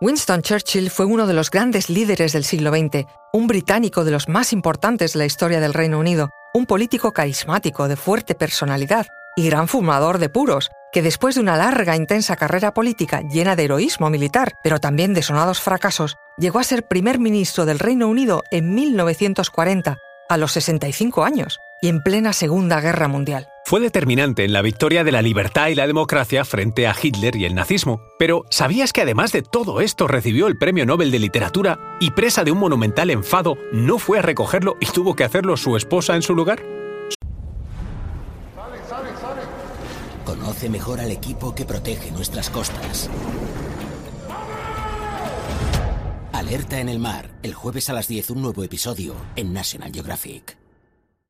Winston Churchill fue uno de los grandes líderes del siglo XX, un británico de los más importantes de la historia del Reino Unido, un político carismático de fuerte personalidad y gran fumador de puros, que después de una larga e intensa carrera política llena de heroísmo militar, pero también de sonados fracasos, llegó a ser primer ministro del Reino Unido en 1940, a los 65 años, y en plena Segunda Guerra Mundial. Fue determinante en la victoria de la libertad y la democracia frente a Hitler y el nazismo. Pero ¿sabías que además de todo esto recibió el Premio Nobel de Literatura y presa de un monumental enfado no fue a recogerlo y tuvo que hacerlo su esposa en su lugar? Conoce mejor al equipo que protege nuestras costas. Alerta en el mar, el jueves a las 10 un nuevo episodio en National Geographic.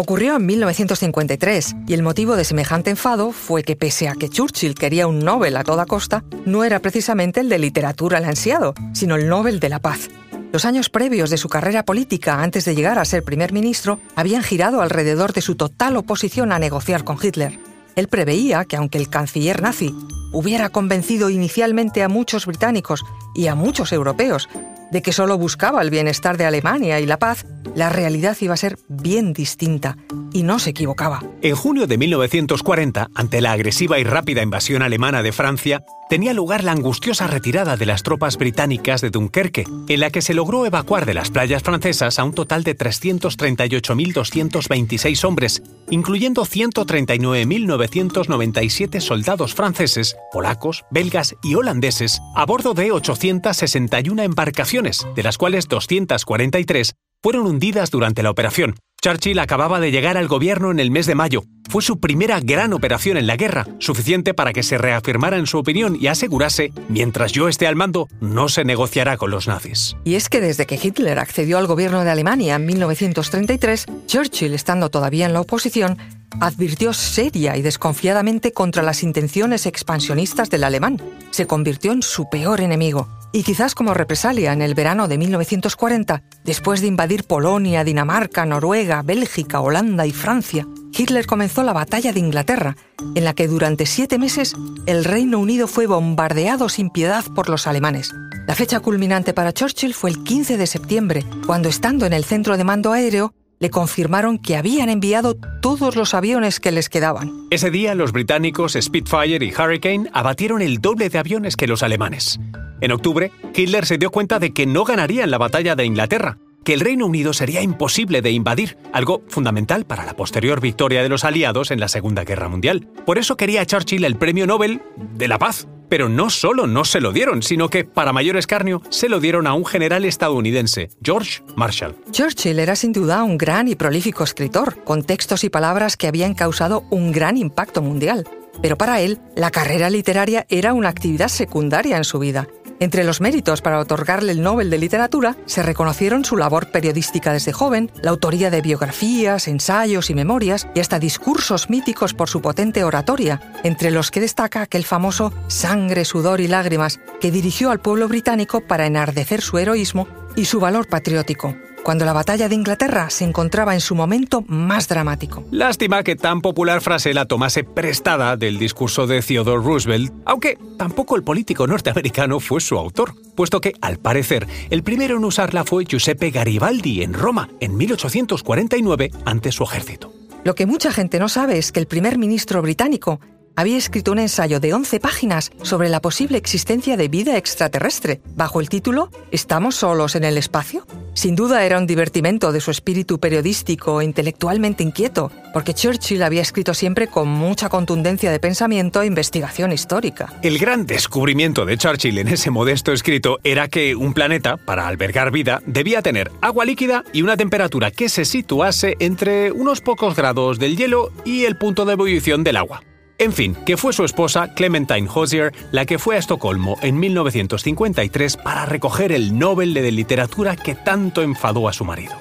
Ocurrió en 1953 y el motivo de semejante enfado fue que pese a que Churchill quería un Nobel a toda costa, no era precisamente el de literatura el ansiado, sino el Nobel de la Paz. Los años previos de su carrera política antes de llegar a ser primer ministro habían girado alrededor de su total oposición a negociar con Hitler. Él preveía que aunque el canciller nazi hubiera convencido inicialmente a muchos británicos y a muchos europeos de que solo buscaba el bienestar de Alemania y la paz, la realidad iba a ser bien distinta, y no se equivocaba. En junio de 1940, ante la agresiva y rápida invasión alemana de Francia, tenía lugar la angustiosa retirada de las tropas británicas de Dunkerque, en la que se logró evacuar de las playas francesas a un total de 338.226 hombres, incluyendo 139.997 soldados franceses, polacos, belgas y holandeses, a bordo de 861 embarcaciones, de las cuales 243 fueron hundidas durante la operación. Churchill acababa de llegar al gobierno en el mes de mayo. Fue su primera gran operación en la guerra, suficiente para que se reafirmara en su opinión y asegurase, mientras yo esté al mando, no se negociará con los nazis. Y es que desde que Hitler accedió al gobierno de Alemania en 1933, Churchill, estando todavía en la oposición, advirtió seria y desconfiadamente contra las intenciones expansionistas del alemán. Se convirtió en su peor enemigo. Y quizás como represalia en el verano de 1940, después de invadir Polonia, Dinamarca, Noruega, Bélgica, Holanda y Francia, Hitler comenzó la batalla de Inglaterra, en la que durante siete meses el Reino Unido fue bombardeado sin piedad por los alemanes. La fecha culminante para Churchill fue el 15 de septiembre, cuando estando en el centro de mando aéreo, le confirmaron que habían enviado todos los aviones que les quedaban. Ese día los británicos Spitfire y Hurricane abatieron el doble de aviones que los alemanes. En octubre, Hitler se dio cuenta de que no ganaría en la batalla de Inglaterra, que el Reino Unido sería imposible de invadir, algo fundamental para la posterior victoria de los aliados en la Segunda Guerra Mundial. Por eso quería a Churchill el Premio Nobel de la Paz. Pero no solo no se lo dieron, sino que, para mayor escarnio, se lo dieron a un general estadounidense, George Marshall. Churchill era sin duda un gran y prolífico escritor, con textos y palabras que habían causado un gran impacto mundial. Pero para él, la carrera literaria era una actividad secundaria en su vida entre los méritos para otorgarle el Nobel de Literatura se reconocieron su labor periodística desde joven, la autoría de biografías, ensayos y memorias, y hasta discursos míticos por su potente oratoria, entre los que destaca aquel famoso Sangre, sudor y lágrimas que dirigió al pueblo británico para enardecer su heroísmo y su valor patriótico cuando la batalla de Inglaterra se encontraba en su momento más dramático. Lástima que tan popular frase la tomase prestada del discurso de Theodore Roosevelt, aunque tampoco el político norteamericano fue su autor, puesto que, al parecer, el primero en usarla fue Giuseppe Garibaldi en Roma en 1849 ante su ejército. Lo que mucha gente no sabe es que el primer ministro británico había escrito un ensayo de 11 páginas sobre la posible existencia de vida extraterrestre, bajo el título ¿Estamos solos en el espacio? Sin duda era un divertimento de su espíritu periodístico e intelectualmente inquieto, porque Churchill había escrito siempre con mucha contundencia de pensamiento e investigación histórica. El gran descubrimiento de Churchill en ese modesto escrito era que un planeta, para albergar vida, debía tener agua líquida y una temperatura que se situase entre unos pocos grados del hielo y el punto de ebullición del agua. En fin, que fue su esposa, Clementine Hosier, la que fue a Estocolmo en 1953 para recoger el Nobel de Literatura que tanto enfadó a su marido.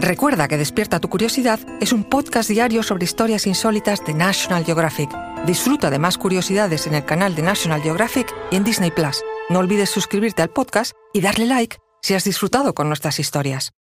Recuerda que Despierta tu Curiosidad es un podcast diario sobre historias insólitas de National Geographic. Disfruta de más curiosidades en el canal de National Geographic y en Disney Plus. No olvides suscribirte al podcast y darle like si has disfrutado con nuestras historias.